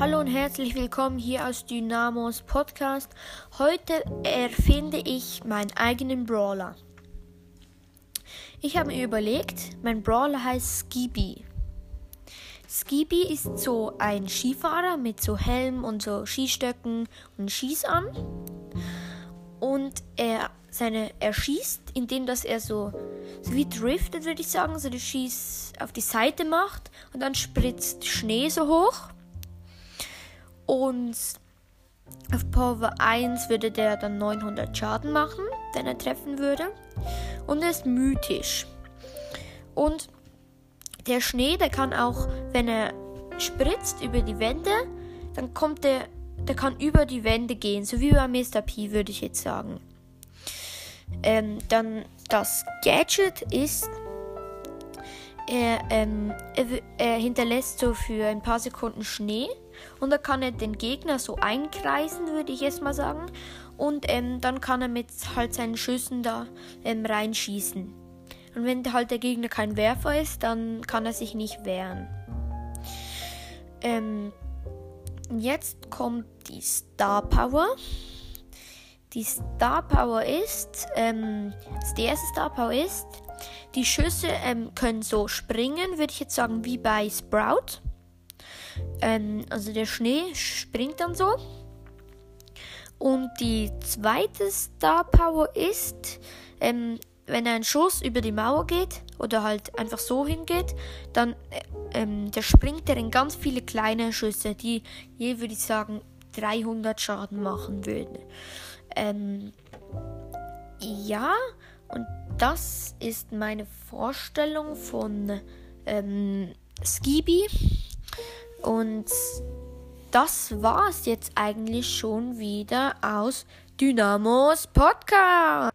Hallo und herzlich willkommen hier aus Dynamos Podcast. Heute erfinde ich meinen eigenen Brawler. Ich habe mir überlegt, mein Brawler heißt Skibi. Skibi ist so ein Skifahrer mit so Helm und so Skistöcken und Schießarm. Und er, seine, er schießt, indem dass er so, so wie driftet, würde ich sagen, so die Schieß auf die Seite macht und dann spritzt Schnee so hoch. Und auf Power 1 würde der dann 900 Schaden machen, wenn er treffen würde. Und er ist mythisch. Und der Schnee, der kann auch, wenn er spritzt über die Wände, dann kommt der, der kann über die Wände gehen, so wie bei Mr. P, würde ich jetzt sagen. Ähm, dann das Gadget ist, er, ähm, er, er, hinterlässt so für ein paar Sekunden Schnee und dann kann er den Gegner so einkreisen, würde ich jetzt mal sagen. Und ähm, dann kann er mit halt seinen Schüssen da ähm, reinschießen. Und wenn halt der Gegner kein Werfer ist, dann kann er sich nicht wehren. Ähm, jetzt kommt die Star Power. Die Star Power ist, ähm, die erste Star Power ist, die Schüsse ähm, können so springen, würde ich jetzt sagen, wie bei Sprout. Ähm, also der Schnee springt dann so. Und die zweite Star Power ist, ähm, wenn ein Schuss über die Mauer geht oder halt einfach so hingeht, dann äh, ähm, der springt er in ganz viele kleine Schüsse, die je würde ich sagen 300 Schaden machen würden. Ähm, ja, und das ist meine Vorstellung von ähm, Skibi. Und das war es jetzt eigentlich schon wieder aus Dynamos Podcast.